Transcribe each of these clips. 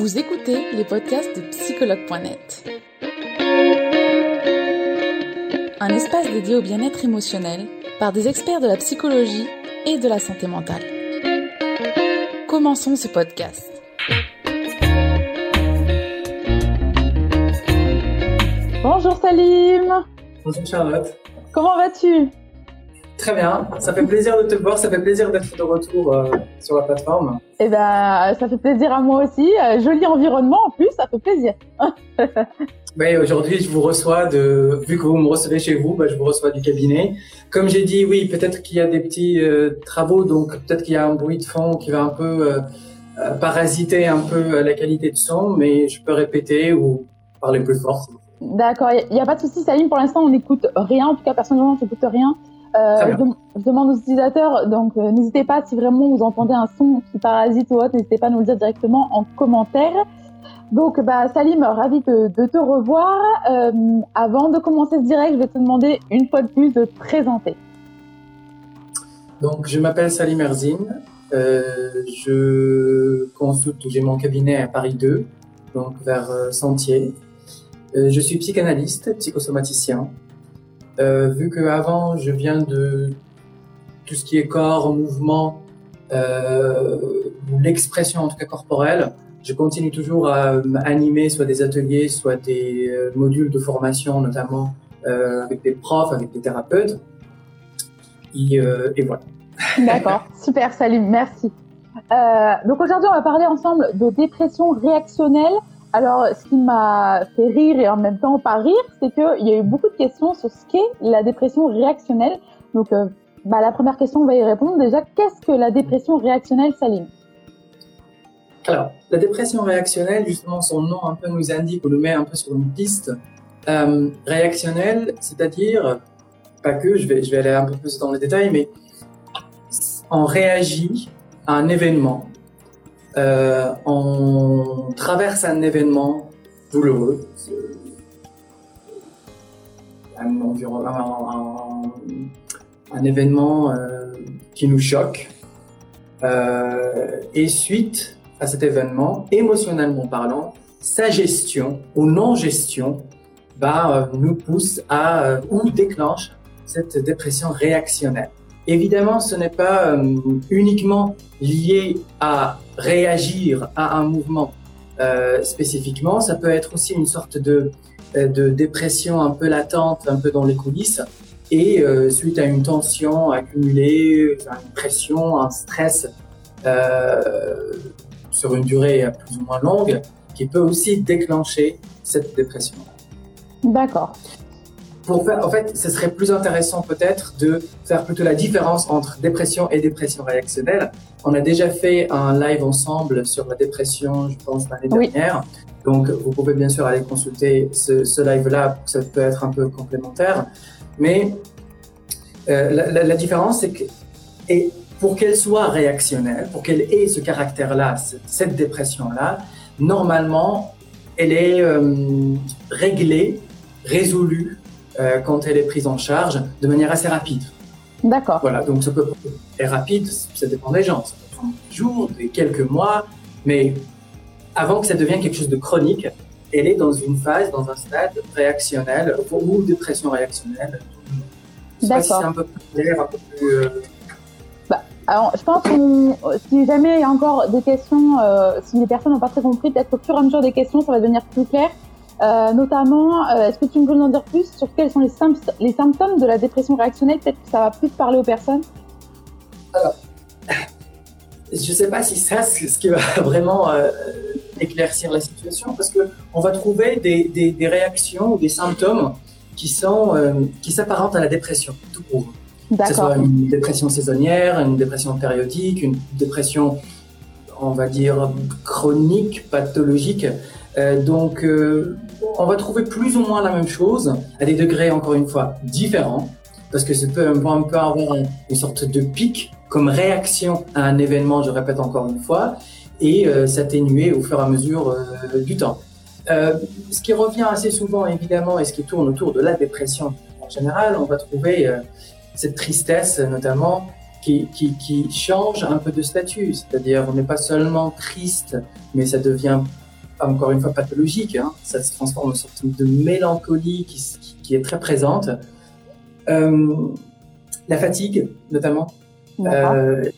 Vous écoutez les podcasts de psychologue.net. Un espace dédié au bien-être émotionnel par des experts de la psychologie et de la santé mentale. Commençons ce podcast. Bonjour Salim Bonjour Charlotte. Comment vas-tu? Très bien, ça fait plaisir de te voir, ça fait plaisir d'être de retour euh, sur la plateforme. Eh ben, ça fait plaisir à moi aussi. Euh, joli environnement en plus, ça fait plaisir. oui, aujourd'hui, je vous reçois de, vu que vous me recevez chez vous, bah, je vous reçois du cabinet. Comme j'ai dit, oui, peut-être qu'il y a des petits euh, travaux, donc peut-être qu'il y a un bruit de fond qui va un peu parasiter un peu la qualité de son, mais je peux répéter ou parler plus fort. D'accord, il n'y a pas de souci, Salim. Pour l'instant, on n'écoute rien. En tout cas, personnellement, je n'écoute rien. Euh, je, demande aux utilisateurs, donc euh, n'hésitez pas si vraiment vous entendez un son qui parasite ou autre, n'hésitez pas à nous le dire directement en commentaire. Donc, bah, Salim, ravi de, de te revoir. Euh, avant de commencer ce direct, je vais te demander une fois de plus de te présenter. Donc, je m'appelle Salim Erzine. Je consulte, j'ai mon cabinet à Paris 2, donc vers Sentier. je suis psychanalyste, psychosomaticien. Euh, vu que avant je viens de tout ce qui est corps, mouvement, euh, l'expression en tout cas corporelle, je continue toujours à animer soit des ateliers, soit des euh, modules de formation, notamment euh, avec des profs, avec des thérapeutes. Et, euh, et voilà. D'accord, super, salut, merci. Euh, donc aujourd'hui, on va parler ensemble de dépression réactionnelle alors, ce qui m'a fait rire et en même temps pas rire, c'est qu'il y a eu beaucoup de questions sur ce qu'est la dépression réactionnelle. Donc, euh, bah, la première question, on va y répondre. Déjà, qu'est-ce que la dépression réactionnelle, Salim? Alors, la dépression réactionnelle, justement, son nom un peu nous indique ou nous met un peu sur une piste. Euh, réactionnelle, c'est-à-dire, pas que, je vais, je vais aller un peu plus dans les détails, mais on réagit à un événement euh, on traverse un événement douloureux, un, événement euh, qui nous choque, euh, et suite à cet événement, émotionnellement parlant, sa gestion ou non-gestion bah, nous pousse à ou déclenche cette dépression réactionnelle. Évidemment, ce n'est pas uniquement lié à réagir à un mouvement euh, spécifiquement. Ça peut être aussi une sorte de, euh, de dépression un peu latente, un peu dans les coulisses, et euh, suite à une tension accumulée, une pression, un stress euh, sur une durée plus ou moins longue, qui peut aussi déclencher cette dépression. D'accord en fait, ce serait plus intéressant peut-être de faire plutôt la différence entre dépression et dépression réactionnelle. On a déjà fait un live ensemble sur la dépression, je pense, l'année dernière. Donc, vous pouvez bien sûr aller consulter ce, live-là, ça peut être un peu complémentaire. Mais euh, la, différence, c'est que et pour qu'elle soit réactionnelle, pour qu'elle ait ce caractère-là, cette, dépression-là, normalement, elle est euh, réglée, résolue euh, quand elle est prise en charge de manière assez rapide. D'accord. Voilà, donc ça peut être rapide, ça dépend des gens. Ça peut prendre des jours, des quelques mois, mais avant que ça devienne quelque chose de chronique, elle est dans une phase, dans un stade réactionnel ou dépression réactionnelle. D'accord. Si c'est un peu plus clair, un peu plus. Euh, bah, alors, je pense que si jamais il y a encore des questions, euh, si les personnes n'ont pas très compris, peut-être au fur et à mesure des questions, ça va devenir plus clair. Euh, notamment, euh, est-ce que tu peux nous en dire plus sur quels sont les, les symptômes de la dépression réactionnelle? Peut-être que ça va plus parler aux personnes. Alors, je ne sais pas si ça, c'est ce qui va vraiment euh, éclaircir la situation, parce que on va trouver des, des, des réactions ou des symptômes qui sont qui s'apparentent à la dépression, tout court. Que ce soit une dépression saisonnière, une dépression périodique, une dépression, on va dire, chronique, pathologique. Euh, donc, euh, on va trouver plus ou moins la même chose, à des degrés encore une fois différents, parce que ça peut, avoir une sorte de pic comme réaction à un événement, je répète encore une fois, et euh, s'atténuer au fur et à mesure du temps. ce qui revient assez souvent, évidemment, et ce qui tourne autour de la dépression en général, on va trouver cette tristesse, notamment, qui, qui, qui change un peu de statut. C'est-à-dire, on n'est pas seulement triste, mais ça devient encore une fois pathologique. Hein. Ça se transforme en sorte de mélancolie qui, qui, est très présente. Euh, la fatigue, notamment. Euh,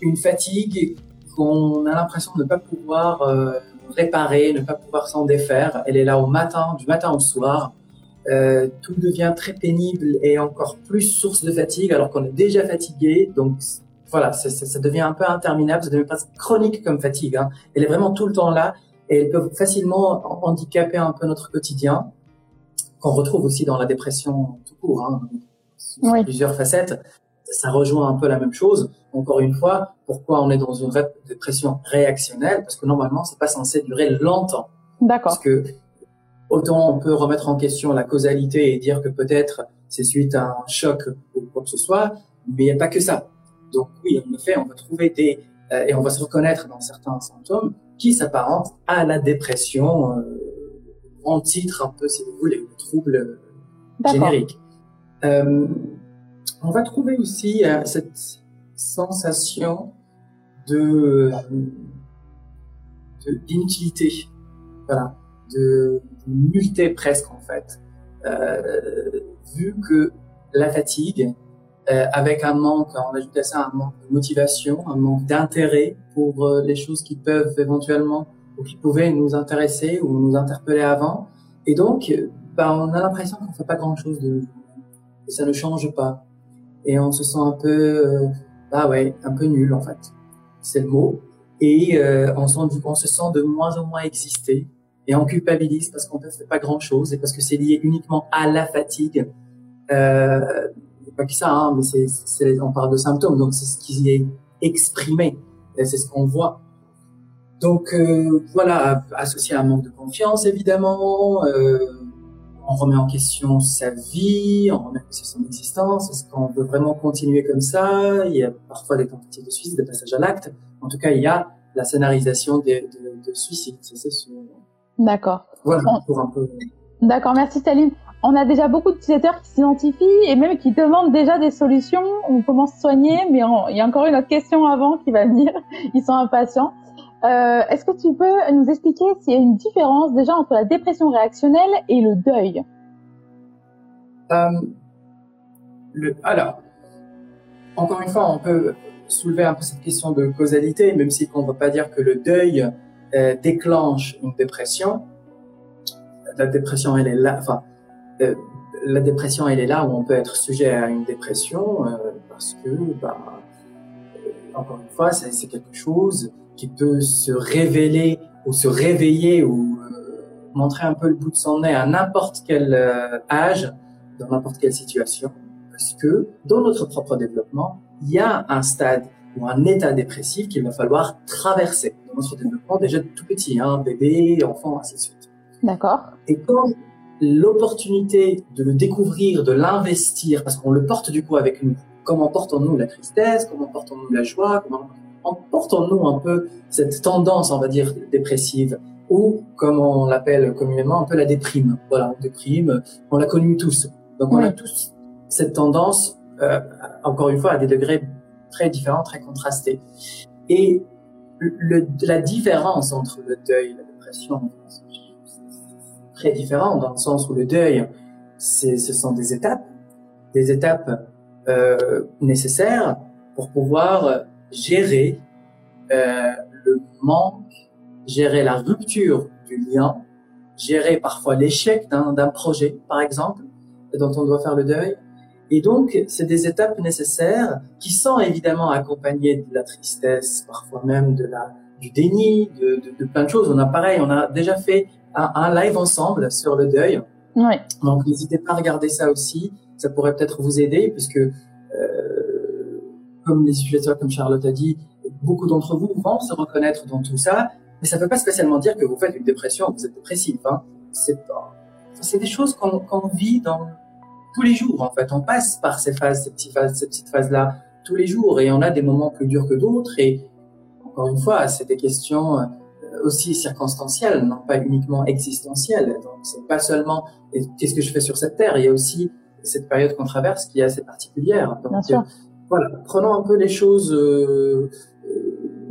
une fatigue qu'on a l'impression de ne pas pouvoir euh, réparer, ne pas pouvoir s'en défaire. Elle est là au matin, du matin au soir. Euh, tout devient très pénible et encore plus source de fatigue alors qu'on est déjà fatigué. Donc voilà, ça, ça, devient un peu interminable, ça devient presque chronique comme fatigue. Hein. Elle est vraiment tout le temps là et elle peut facilement handicaper un peu notre quotidien, qu'on retrouve aussi dans la dépression tout court, hein, oui. plusieurs facettes. Ça rejoint un peu la même chose. Encore une fois, pourquoi on est dans une dépression réactionnelle? Parce que normalement, c'est pas censé durer longtemps. D'accord. Parce que autant on peut remettre en question la causalité et dire que peut-être c'est suite à un choc ou quoi que ce soit, mais il n'y a pas que ça. Donc oui, en effet, on va trouver des euh, et on va se reconnaître dans certains symptômes qui s'apparentent à la dépression euh, en titre un peu, si vous voulez, le trouble générique. Euh, on va trouver aussi euh, cette sensation de d'inutilité, voilà, de, de nullité presque en fait, euh, vu que la fatigue euh, avec un manque, on ajoute à ça un manque de motivation, un manque d'intérêt pour euh, les choses qui peuvent éventuellement ou qui pouvaient nous intéresser ou nous interpeller avant. Et donc, bah, on a l'impression qu'on fait pas grand chose de ça ne change pas. Et on se sent un peu, euh, bah ouais, un peu nul en fait. C'est le mot. Et euh, on, se sent de moins en moins exister. Et on culpabilise parce qu'on ne fait pas grand chose et parce que c'est lié uniquement à la fatigue. Euh, pas que ça, hein, mais c'est, on parle de symptômes, donc c'est ce qui est exprimé, c'est ce qu'on voit. Donc euh, voilà, associé à un manque de confiance évidemment, euh, on remet en question sa vie, on remet en question son existence, est-ce qu'on veut vraiment continuer comme ça? Il y a parfois des tentatives de suicide, des passages à l'acte. En tout cas, il y a la scénarisation de, de, de suicide, c'est sûr. D'accord. Voilà, pour un peu. D'accord, merci Staline on a déjà beaucoup d'utilisateurs qui s'identifient et même qui demandent déjà des solutions. On commence à soigner, mais il y a encore une autre question avant qui va venir. Ils sont impatients. Euh, Est-ce que tu peux nous expliquer s'il y a une différence déjà entre la dépression réactionnelle et le deuil? Euh, le, Alors, encore une fois, on peut soulever un peu cette question de causalité, même si on ne va pas dire que le deuil euh, déclenche une dépression. La dépression, elle est là. Enfin, euh, la dépression, elle est là où on peut être sujet à une dépression euh, parce que, bah, euh, encore une fois, c'est quelque chose qui peut se révéler ou se réveiller ou montrer un peu le bout de son nez à n'importe quel âge, dans n'importe quelle situation, parce que dans notre propre développement, il y a un stade ou un état dépressif qu'il va falloir traverser dans notre développement déjà tout petit, hein, bébé, enfant, ainsi de suite. D'accord. Et quand l'opportunité de le découvrir, de l'investir, parce qu'on le porte du coup avec nous. Comment portons-nous la tristesse? Comment portons-nous la joie? Comment portons-nous un peu cette tendance, on va dire, dépressive? Ou, comme on l'appelle communément, un peu la déprime. Voilà, déprime, on l'a connue tous. Donc on a tous cette tendance, euh, encore une fois, à des degrés très différents, très contrastés. Et le, la différence entre le deuil et la dépression, très différent dans le sens où le deuil, ce sont des étapes, des étapes euh, nécessaires pour pouvoir gérer euh, le manque, gérer la rupture du lien, gérer parfois l'échec d'un, projet, par exemple, dont on doit faire le deuil. Et donc, c'est des étapes nécessaires qui sont évidemment accompagnées de la tristesse, parfois même de la du déni, de plein de choses. On a pareil, on a déjà fait un, live ensemble sur le deuil. Ouais. Donc n'hésitez pas à regarder ça aussi. Ça pourrait peut-être vous aider puisque, euh, comme les utilisateurs, comme Charlotte a dit, beaucoup d'entre vous vont se reconnaître dans tout ça. Mais ça ne veut pas spécialement dire que vous faites une dépression, vous êtes dépressif. Hein. C'est c'est des choses qu'on vit dans tous les jours. En fait, on passe par ces phases, ces petites phases, ces petites phases-là tous les jours, et on a des moments plus durs que d'autres. Et encore une fois, c'est des questions aussi circonstancielle, non pas uniquement existentielle. Donc, c'est pas seulement qu'est-ce que je fais sur cette terre? Il y a aussi cette période qu'on traverse qui est assez particulière. Donc, Bien sûr. voilà, prenons un peu les choses euh,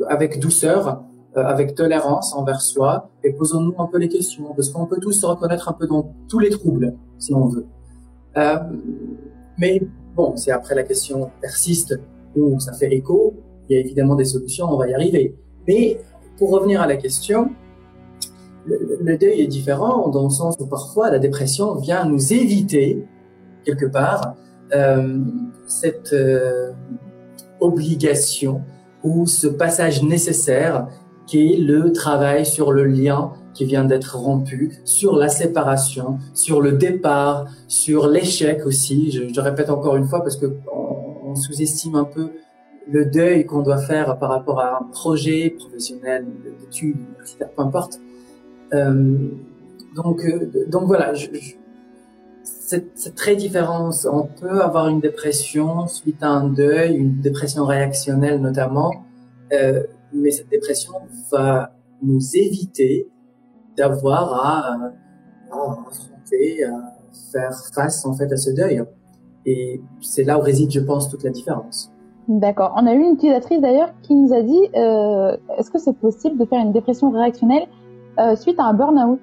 avec douceur. avec tolérance envers soi et posons-nous un peu les questions parce qu'on peut tous se reconnaître un peu dans tous les troubles si on veut. Euh, mais bon, si après la question persiste ou ça fait écho, il y a évidemment des solutions, on va y arriver. Mais pour revenir à la question, le, deuil est différent dans le sens où parfois la dépression vient nous éviter quelque part euh, cette euh, obligation ou ce passage nécessaire qui est le travail sur le lien qui vient d'être rompu, sur la séparation, sur le départ, sur l'échec aussi. Je, je, répète encore une fois parce que on, sous-estime un peu le deuil qu'on doit faire par rapport à un projet professionnel, d'études, universitaires, peu importe. Euh, donc, euh, donc voilà, je, je, c'est très différent. On peut avoir une dépression suite à un deuil, une dépression réactionnelle notamment, euh, mais cette dépression va nous éviter d'avoir à, à affronter, à faire face en fait à ce deuil. Et c'est là où réside, je pense, toute la différence. D'accord. On a eu une utilisatrice d'ailleurs qui nous a dit euh, est-ce que c'est possible de faire une dépression réactionnelle euh, suite à un burn-out?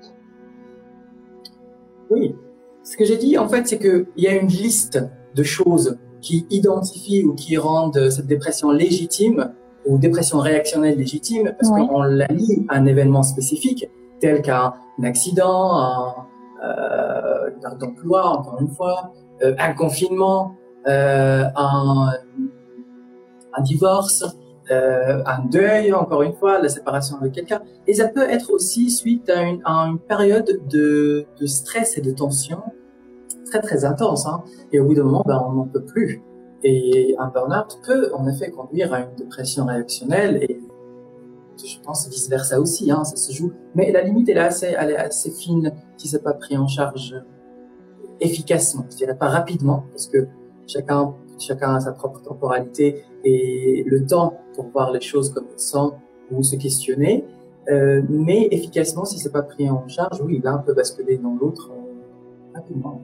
Oui. Ce que j'ai dit, en fait, c'est qu'il y a une liste de choses qui identifient ou qui rendent cette dépression légitime ou dépression réactionnelle légitime parce qu'on la lie à un événement spécifique tel qu'un accident, un euh, d'emploi, encore une fois, euh, un confinement, un, un divorce, euh, un deuil, encore une fois, la séparation avec quelqu'un. Et ça peut être aussi suite à une, période de, stress et de tension très très intense. Hein. Et au bout d'un moment, ben, on n'en peut plus. Et un burn-out peut en effet conduire à une dépression réactionnelle et je pense vice versa aussi, hein, ça se joue. Mais la limite est assez, elle est assez fine si c'est pas pris en charge efficacement. Je dirais pas rapidement parce que chacun chacun a sa propre temporalité et le temps pour voir les choses comme elles sont ou se questionner. Euh, mais efficacement, si c'est pas pris en charge, oui, l'un peut basculer dans l'autre euh, rapidement.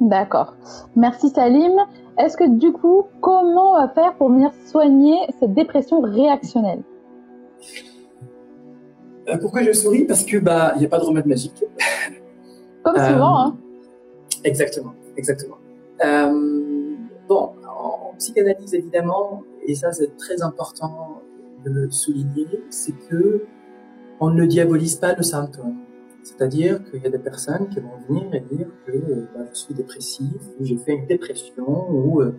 D'accord. Merci Salim. Est-ce que du coup, comment on va faire pour venir soigner cette dépression réactionnelle? Euh, Pourquoi je souris? Parce que bah, il n'y a pas de remède magique. Comme souvent, hein. Exactement, exactement. Euh, en, psychanalyse évidemment, et ça c'est très important de le souligner, c'est que on ne diabolise pas le symptôme. C'est-à-dire qu'il y a des personnes qui vont venir et dire que euh, bah, je suis dépressif, ou j'ai fait une dépression, ou euh,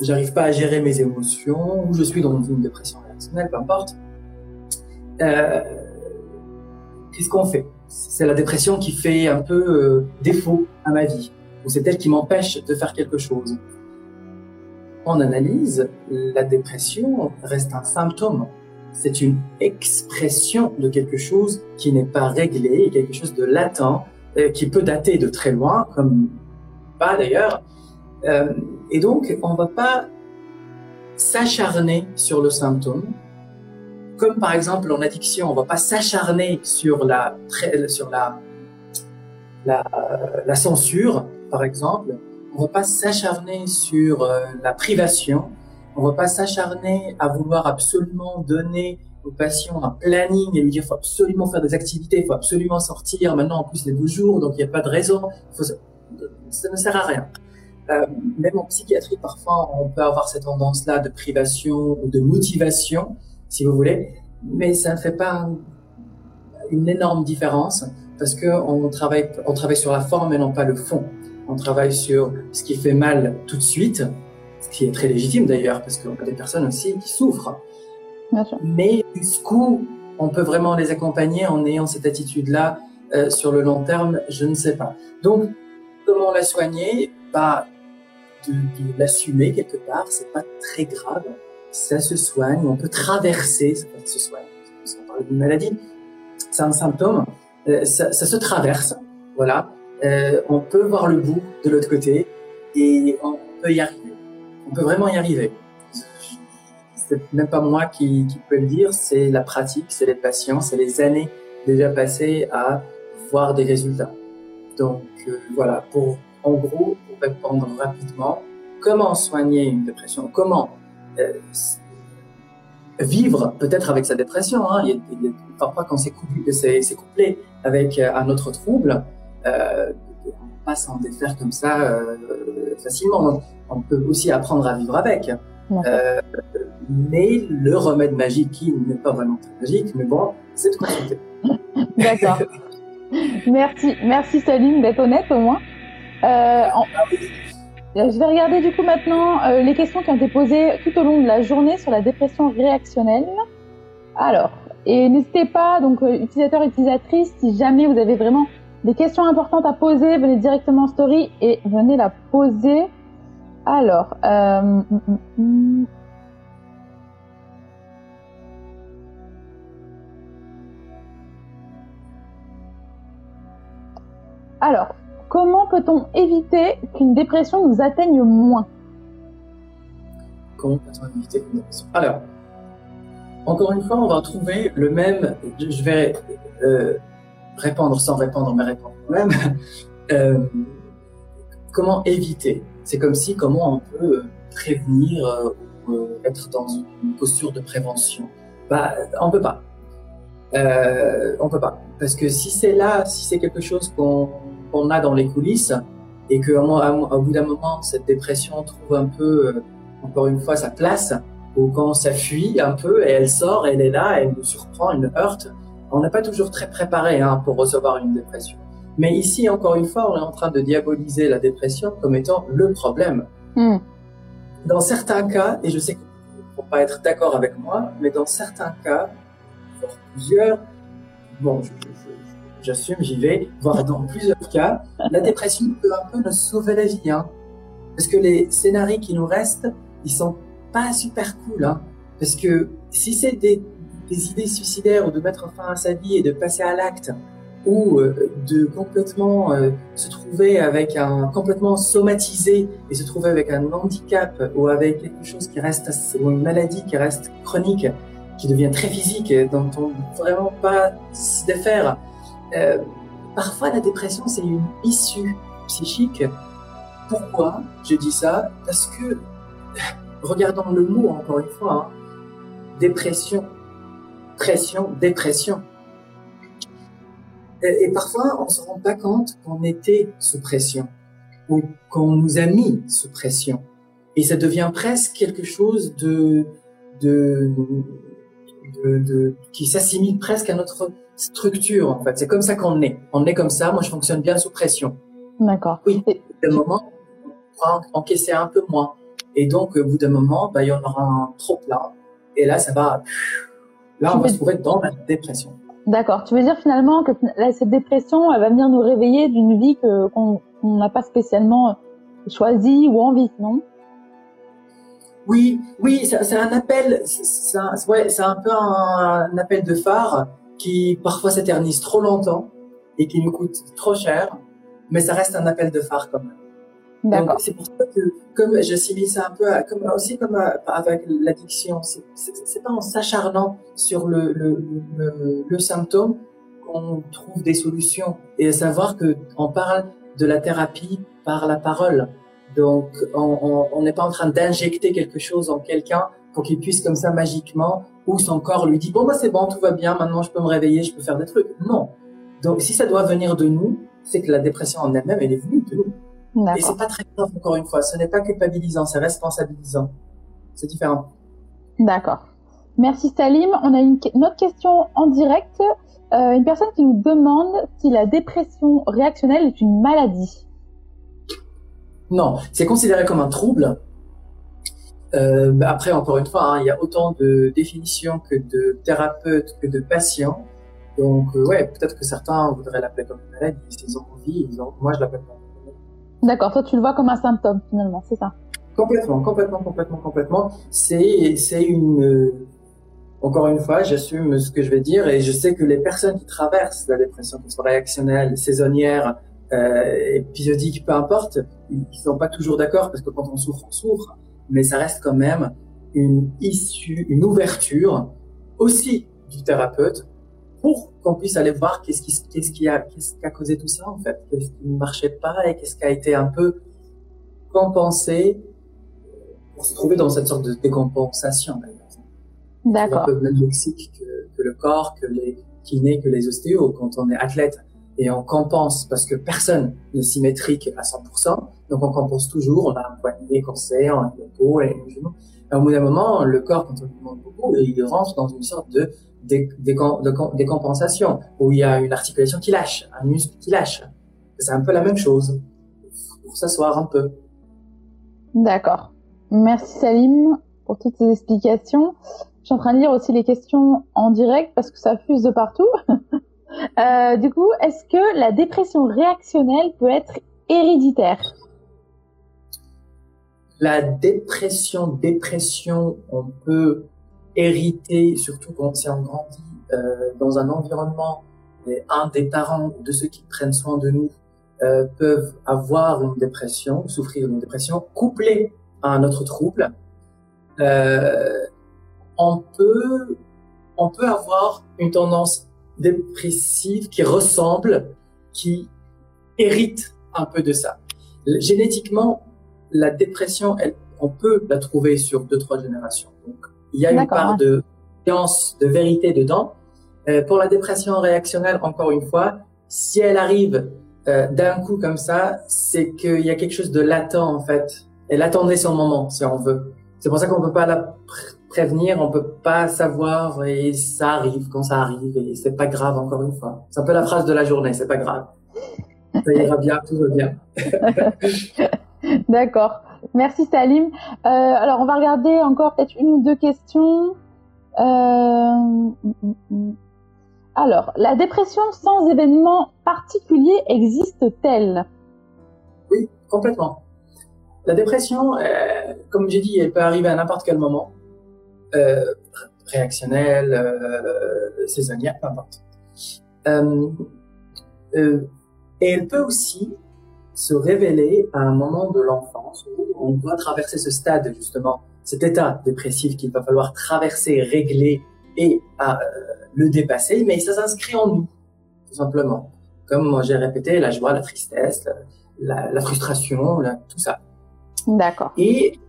j'arrive pas à gérer mes émotions, ou je suis dans une dépression réactionnelle, peu importe. Euh, Qu'est-ce qu'on fait? C'est la dépression qui fait un peu défaut à ma vie, ou c'est elle qui m'empêche de faire quelque chose. En analyse, la dépression reste un symptôme c'est une expression de quelque chose qui n'est pas réglé, quelque chose de latent, euh, qui peut dater de très loin, comme pas d'ailleurs. Euh, et donc, on va pas s'acharner sur le symptôme, comme par exemple en addiction, on va pas s'acharner sur la sur la, la, la censure, par exemple. On va pas s'acharner sur euh, la privation on va pas s'acharner à vouloir absolument donner aux patients un planning et lui dire faut absolument faire des activités, faut absolument sortir. Maintenant, en plus, les deux jours, donc il n'y a pas de raison. Ça ne sert à rien. Euh, même en psychiatrie, parfois, on peut avoir cette tendance-là de privation ou de motivation, si vous voulez, mais ça ne fait pas une énorme différence parce que on travaille, on travaille sur la forme et non pas le fond. On travaille sur ce qui fait mal tout de suite ce qui est très légitime d'ailleurs, parce qu'on a des personnes aussi qui souffrent. Bien sûr. Mais jusqu'où on peut vraiment les accompagner en ayant cette attitude-là euh, sur le long terme, je ne sais pas. Donc, comment la soigner? Bah, de, de l'assumer quelque part, c'est pas très grave. Ça se soigne, on peut traverser, ça se soigne. On parle d'une maladie, c'est un symptôme, euh, ça, ça, se traverse, voilà. Euh, on peut voir le bout de l'autre côté et on peut y arriver on peut vraiment y arriver. C'est même pas moi qui, qui peux le dire, c'est la pratique, c'est les patients, c'est les années déjà passées à voir des résultats. Donc euh, voilà, pour en gros, pour répondre rapidement, comment soigner une dépression, comment euh, vivre peut-être avec sa dépression. Hein? Parfois quand c'est couplé, avec un autre trouble, euh, on peut pas s'en défaire comme ça euh, facilement. On peut aussi apprendre à vivre avec. Euh, mais le remède magique, qui n'est pas vraiment très magique, mais bon, c'est de consulter. D'accord. merci, merci Salim d'être honnête au moins. Euh, je vais regarder du coup maintenant les questions qui ont été posées tout au long de la journée sur la dépression réactionnelle. Alors, et n'hésitez pas, donc utilisateurs, utilisatrices, si jamais vous avez vraiment des questions importantes à poser, venez directement en story et venez la poser. Alors, euh, hum, hum, hum. alors, comment peut-on éviter qu'une dépression nous atteigne moins? Comment peut-on éviter qu'une dépression? Alors, encore une fois, on va trouver le même. Je vais euh, répondre sans répondre, mais répondre quand même. Euh, comment éviter? C'est comme si comment on peut prévenir euh, ou être dans une posture de prévention? Bah, on peut pas. Euh, on peut pas. Parce que si c'est là, si c'est quelque chose qu'on a dans les coulisses et qu'au bout d'un moment, cette dépression trouve un peu, encore une fois, sa place, ou quand ça fuit un peu et elle sort, elle est là, elle nous surprend, elle nous heurte, on n'est pas toujours très préparé hein, pour recevoir une dépression. Mais ici, encore une fois, on est en train de diaboliser la dépression comme étant le problème. Hmm. Dans certains cas, et je sais que faut pas être d'accord avec moi, mais dans certains cas, voire plusieurs, bon, j'assume, j'y vais, voire dans plusieurs cas, la dépression peut un peu nous sauver la vie, hein. Parce que les scénarios qui nous restent, ils sont pas super cool, hein. Parce que si c'est des, des, idées suicidaires ou de mettre fin à sa vie et de passer à l'acte, ou euh, de complètement euh, se trouver avec un complètement somatisé et se trouver avec un handicap ou avec quelque chose qui reste ou une maladie qui reste chronique, qui devient très physique, dont on vraiment pas se défaire. Euh, parfois, la dépression, c'est une issue psychique. Pourquoi je dis ça? Parce que regardons le mot encore une fois, hein. dépression, pression, dépression. Et, parfois, on se rend pas compte qu'on était sous pression ou qu'on nous a mis sous pression. Et ça devient presque quelque chose de, de, de, de qui s'assimile presque à notre structure, en fait. C'est comme ça qu'on est. On est comme ça. Moi, je fonctionne bien sous pression. D'accord. Oui. À un moment, on va encaisser un peu moins. Et donc, au bout d'un moment, bah, il y en aura un trop plein. Et là, ça va, là, on va se trouver dans la dépression. D'accord. Tu veux dire finalement que cette dépression, elle va venir nous réveiller d'une vie qu'on n'a pas spécialement choisie ou envie, non? Oui, oui, c'est un appel, c'est un, ouais, un peu un, appel de phare qui parfois s'éternise trop longtemps et qui nous coûte trop cher, mais ça reste un appel de phare quand même. D'accord. C'est pour ça que, comme j'assimile ça un peu, comme aussi comme avec l'addiction, c'est pas en s'acharnant sur le, le, le, le symptôme qu'on trouve des solutions. Et à savoir que on parle de la thérapie par la parole. Donc, on n'est pas en train d'injecter quelque chose en quelqu'un pour qu'il puisse comme ça magiquement, ou son corps lui dit bon bah c'est bon, tout va bien, maintenant je peux me réveiller, je peux faire des trucs. Non. Donc, si ça doit venir de nous, c'est que la dépression en elle-même, elle est venue de nous. Et c'est pas très grave, encore une fois. Ce n'est pas culpabilisant, c'est responsabilisant. C'est différent. D'accord. Merci Salim. On a une, autre question en direct. Euh, une personne qui nous demande si la dépression réactionnelle est une maladie. Non, c'est considéré comme un trouble. Euh, après, encore une fois, hein, il y a autant de définitions que de thérapeutes que de patients. Donc, euh, ouais, peut-être que certains voudraient l'appeler comme une maladie s'ils ont envie. Ils ont... Moi, je l'appelle pas. D'accord, toi tu le vois comme un symptôme finalement, c'est ça Complètement, complètement, complètement, complètement. C'est, c'est une. Euh, encore une fois, j'assume ce que je vais dire et je sais que les personnes qui traversent la dépression, qu'elle soit réactionnelle, saisonnière, euh, épisodique, peu importe, ils sont pas toujours d'accord parce que quand on souffre, on souffre, mais ça reste quand même une issue, une ouverture aussi du thérapeute pour qu'on puisse aller voir qu'est-ce qui, qu'est-ce qui a, qu'est-ce qui a causé tout ça en fait, qu'est-ce qui ne marchait pas et qu'est-ce qui a été un peu compensé pour se trouver dans cette sorte de décompensation d'ailleurs. D'accord. Un peu le même lexique que, que, le corps, que les kinés, que les ostéos quand on est athlète. Et on compense parce que personne n'est symétrique à 100%. Donc on compense toujours. On a un poignet qu'on épaule, et un genou. Et au bout d'un moment, le corps, quand on lui demande beaucoup, il rentre dans une sorte de, décompensation où il y a une articulation qui lâche, un muscle qui lâche. C'est un peu la même chose. Pour s'asseoir un peu. D'accord. Merci Salim pour toutes ces explications. Je suis en train de lire aussi les questions en direct parce que ça fuse de partout. euh, du coup, est-ce que la dépression réactionnelle peut être héréditaire? La dépression, dépression, on peut hériter, surtout quand on grandit euh, dans un environnement, un des parents de ceux qui prennent soin de nous euh, peuvent avoir une dépression, souffrir d'une dépression couplée à un autre trouble. Euh, on peut, on peut avoir une tendance dépressive qui ressemble, qui hérite un peu de ça. Génétiquement, la dépression, elle, on peut la trouver sur deux, trois générations. Donc, il y a une part de science, de vérité dedans. Euh, pour la dépression réactionnelle, encore une fois, si elle arrive euh, d'un coup comme ça, c'est qu'il y a quelque chose de latent en fait. Elle attendait son moment, si on veut. C'est pour ça qu'on peut pas la prévenir, on peut pas savoir et ça arrive quand ça arrive et c'est pas grave encore une fois. C'est un peu la phrase de la journée, c'est pas grave. Ça ira bien, tout va bien. D'accord. Merci Salim. Euh, alors on va regarder encore peut-être une ou deux questions. Euh... Alors, la dépression sans événement particulier existe-t-elle? Oui, complètement. La dépression, euh, comme j'ai dit, elle peut arriver à n'importe quel moment réactionnelle, saisonnière, peu importe. Et elle peut aussi se révéler à un moment de l'enfance où on doit traverser ce stade, justement, cet état dépressif qu'il va falloir traverser, régler et euh, le dépasser, mais ça s'inscrit en nous, tout simplement. Comme j'ai répété, la joie, la tristesse, la, la frustration, tout ça. D'accord. Et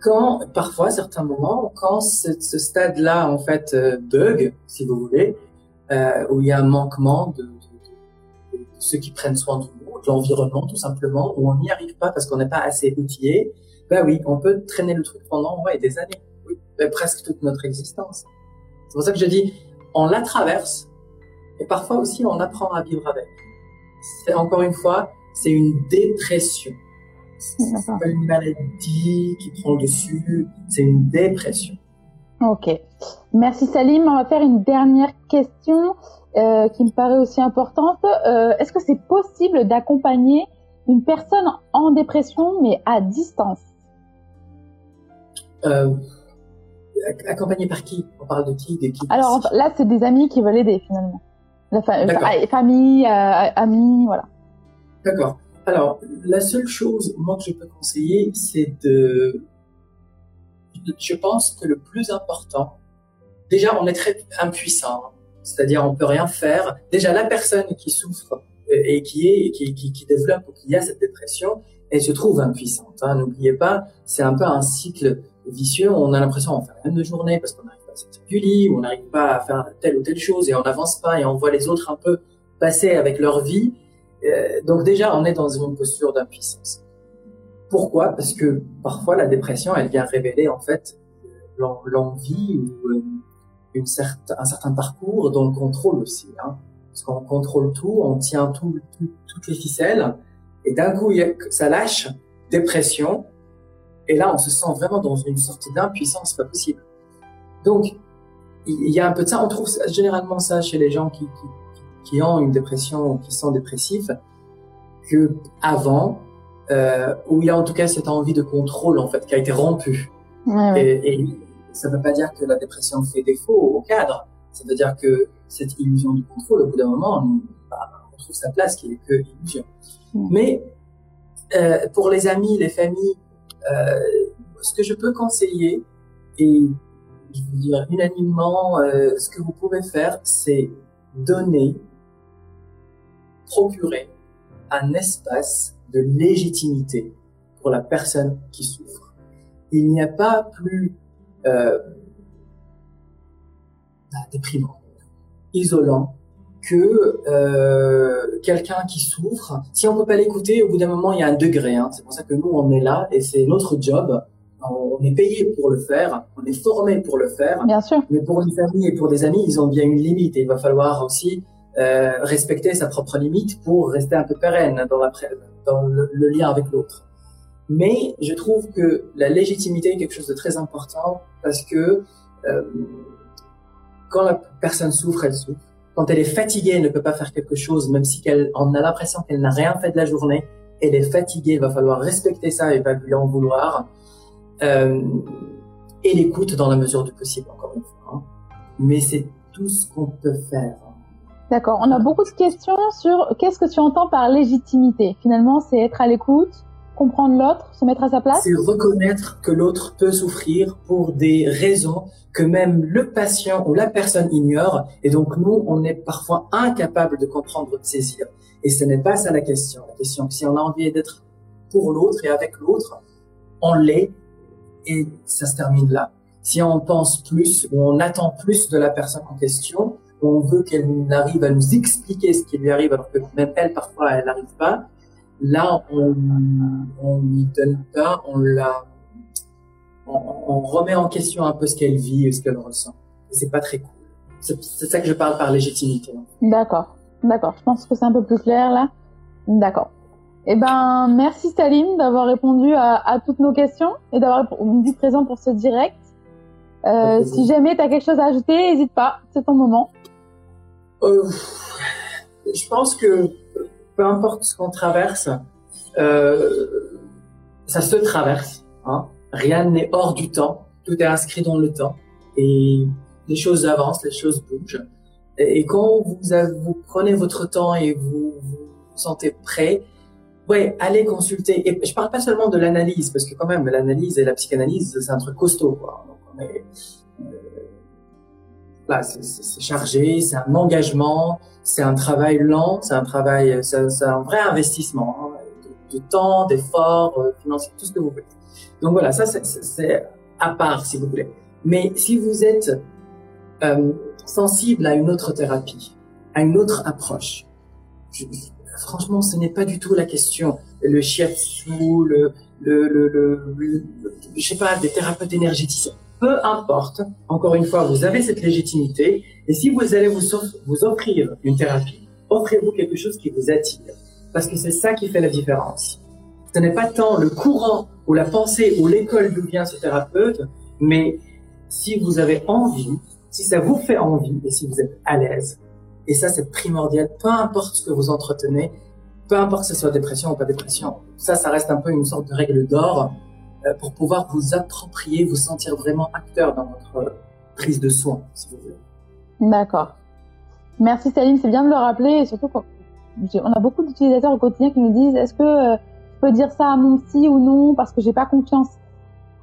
quand parfois certains moments, quand ce, ce stade-là en fait euh, bug, si vous voulez, euh, où il y a un manquement de, de, de, de, ceux qui prennent soin de nous, de l'environnement tout simplement, où on n'y arrive pas parce qu'on n'est pas assez outillé, ben oui, on peut traîner le truc pendant ouais, des années, oui, presque toute notre existence. C'est pour ça que je dis, on la traverse et parfois aussi on apprend à vivre avec. C'est encore une fois, c'est une dépression. C'est pas une maladie qui prend le dessus, c'est une dépression. Ok. Merci Salim. On va faire une dernière question euh, qui me paraît aussi importante. Euh, Est-ce que c'est possible d'accompagner une personne en dépression mais à distance? Euh, Accompagné par qui? On parle de qui, de qui? Alors là, c'est des amis qui veulent aider finalement. La fa famille, euh, amis, voilà. D'accord. Alors, la seule chose, moi, que je peux conseiller, c'est de... Je pense que le plus important, déjà, on est très impuissant. C'est-à-dire, on peut rien faire. Déjà, la personne qui souffre euh, et qui est, qui, qui, qui développe ou qui a cette dépression, elle se trouve impuissante. Hein. N'oubliez pas, c'est un peu un cycle vicieux. On a l'impression d'en faire la même journée parce qu'on n'arrive pas à sortir du lit, ou on n'arrive pas à faire telle ou telle chose et on n'avance pas et on voit les autres un peu passer avec leur vie euh, donc déjà, on est dans une posture d'impuissance. Pourquoi? Parce que parfois la dépression, elle vient révéler en fait l'envie ou euh, une certain, un certain parcours dans le contrôle aussi. Hein. Parce qu'on contrôle tout, on tient tout, tout, toutes les ficelles, et d'un coup, ça lâche, dépression, et là, on se sent vraiment dans une sorte d'impuissance pas possible. Donc, il y a un peu de ça. On trouve généralement ça chez les gens qui, qui qui ont une dépression ou qui sont dépressifs que avant, euh, où il y a en tout cas cette envie de contrôle en fait qui a été rompue. Ouais, ouais. Et, et, ça ne veut pas dire que la dépression fait défaut au cadre. Ça veut dire que cette illusion du contrôle, au bout d'un moment, on, bah, on, trouve sa place qui est que illusion. Mm. Mais euh, pour les amis, les familles, euh, ce que je peux conseiller et je veux dire unanimement, euh, ce que vous pouvez faire, c'est donner procurer un espace de légitimité pour la personne qui souffre. Il n'y a pas plus euh, déprimant, isolant, que euh, quelqu'un qui souffre, si on peut pas l'écouter, au bout d'un moment, il y a un degré. Hein. C'est pour ça que nous, on est là et c'est notre job. On est payé pour le faire, on est formé pour le faire. Bien sûr. Mais pour une famille et pour des amis, ils ont bien une limite et il va falloir aussi euh, respecter sa propre limite pour rester un peu pérenne dans, la, dans le, le lien avec l'autre. Mais je trouve que la légitimité est quelque chose de très important parce que euh, quand la personne souffre, elle souffre quand elle est fatiguée, elle ne peut pas faire quelque chose, même si elle, on a l'impression qu'elle n'a rien fait de la journée. Elle est fatiguée, il va falloir respecter ça et pas lui en vouloir. Euh, et l'écoute dans la mesure du possible, encore une fois. Hein. Mais c'est tout ce qu'on peut faire. D'accord. On a beaucoup de questions sur qu'est-ce que tu entends par légitimité? Finalement, c'est être à l'écoute, comprendre l'autre, se mettre à sa place C'est reconnaître que l'autre peut souffrir pour des raisons que même le patient ou la personne ignore. Et donc, nous, on est parfois incapable de comprendre, de saisir. Et ce n'est pas ça la question. La question, si on a envie d'être pour l'autre et avec l'autre, on l'est et ça se termine là. Si on pense plus ou on attend plus de la personne en question, on veut qu'elle arrive à nous expliquer ce qui lui arrive alors que même elle, parfois, elle n'arrive pas, Là, on on n'y donne pas, on la, on, remet en question un peu ce qu'elle vit et ce qu'elle ressent. C'est pas très cool. C'est ça que je parle par légitimité. D'accord, d'accord. Je pense que c'est un peu plus clair là. D'accord. Eh ben, merci Salim d'avoir répondu à, à, toutes nos questions et d'avoir été présent pour ce direct. Euh, si jamais tu as quelque chose à ajouter, n'hésite pas, c'est ton moment. Euh, je pense que peu importe ce qu'on traverse, euh, ça se traverse. Hein. Rien n'est hors du temps. Tout est inscrit dans le temps. Et les choses avancent, les choses bougent. Et, quand vous, vous prenez votre temps et vous vous sentez prêt, ouais, allez consulter. Et je parle pas seulement de l'analyse, parce que quand même, l'analyse et la psychanalyse, c'est un truc costaud. Quoi. Donc, euh, là, c'est chargé, c'est un engagement, c'est un travail lent, c'est un travail, c'est un vrai investissement hein, de, temps, d'efforts euh, financiers, tout ce que vous voulez. Donc voilà, ça c'est à part si vous voulez. Mais si vous êtes euh, sensible à une autre thérapie, à une autre approche, franchement, ce n'est pas du tout la question. Le shiatsu, le, le, le, le, je sais pas, des thérapeutes énergéticiens peu importe, encore une fois, vous avez cette légitimité, et si vous allez vous, offrir une thérapie, offrez-vous quelque chose qui vous attire, parce que c'est ça qui fait la différence. Ce n'est pas tant le courant ou la pensée ou l'école d'où vient ce thérapeute, mais si vous avez envie, si ça vous fait envie et si vous êtes à l'aise, et ça c'est primordial, peu importe ce que vous entretenez, peu importe que ce soit dépression ou pas dépression, ça, ça reste un peu une sorte de règle d'or euh, pour pouvoir vous approprier, vous sentir vraiment acteur dans votre prise de soin, si vous voulez. D'accord. Merci Salim, c'est bien de le rappeler et surtout quand on a beaucoup d'utilisateurs au quotidien qui nous disent est-ce que euh, je peux dire ça à mon psy ou non parce que j'ai pas confiance.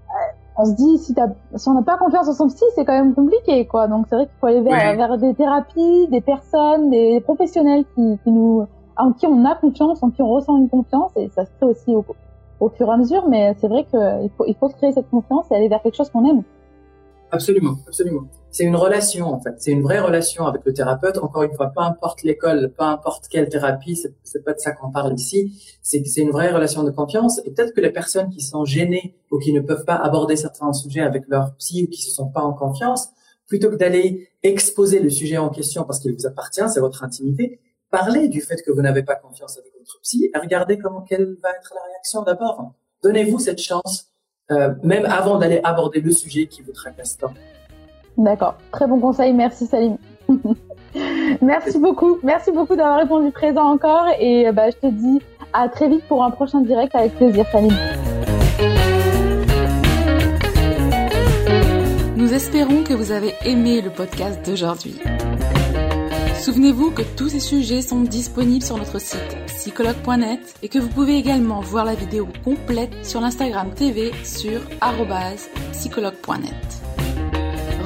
Euh, on se dit si, si on n'a pas confiance en son psy, c'est quand même compliqué quoi. Donc c'est vrai qu'il faut aller vers, vers, des thérapies, des personnes, des professionnels qui, qui nous en qui on a confiance, en qui on ressent une confiance et ça se fait aussi au, au fur et à mesure, mais c'est vrai qu'il faut, il faut créer cette confiance et aller vers quelque chose qu'on aime. Absolument, absolument. C'est une relation en fait, c'est une vraie relation avec le thérapeute. Encore une fois, peu importe l'école, peu importe quelle thérapie, c'est pas de ça qu'on parle ici. C'est c'est une vraie relation de confiance. Et peut-être que les personnes qui sont gênées ou qui ne peuvent pas aborder certains sujets avec leur psy ou qui se sont pas en confiance, plutôt que d'aller exposer le sujet en question parce qu'il vous appartient, c'est votre intimité, parlez du fait que vous n'avez pas confiance avec votre psy et regardez comment quelle va être la réaction d'abord. Donnez-vous cette chance, euh, même avant d'aller aborder le sujet qui vous tracasse tant. D'accord, très bon conseil, merci Salim. merci beaucoup, merci beaucoup d'avoir répondu présent encore et euh, bah, je te dis à très vite pour un prochain direct avec plaisir Salim. Nous espérons que vous avez aimé le podcast d'aujourd'hui. Souvenez-vous que tous ces sujets sont disponibles sur notre site psychologue.net et que vous pouvez également voir la vidéo complète sur l'Instagram TV sur psychologue.net.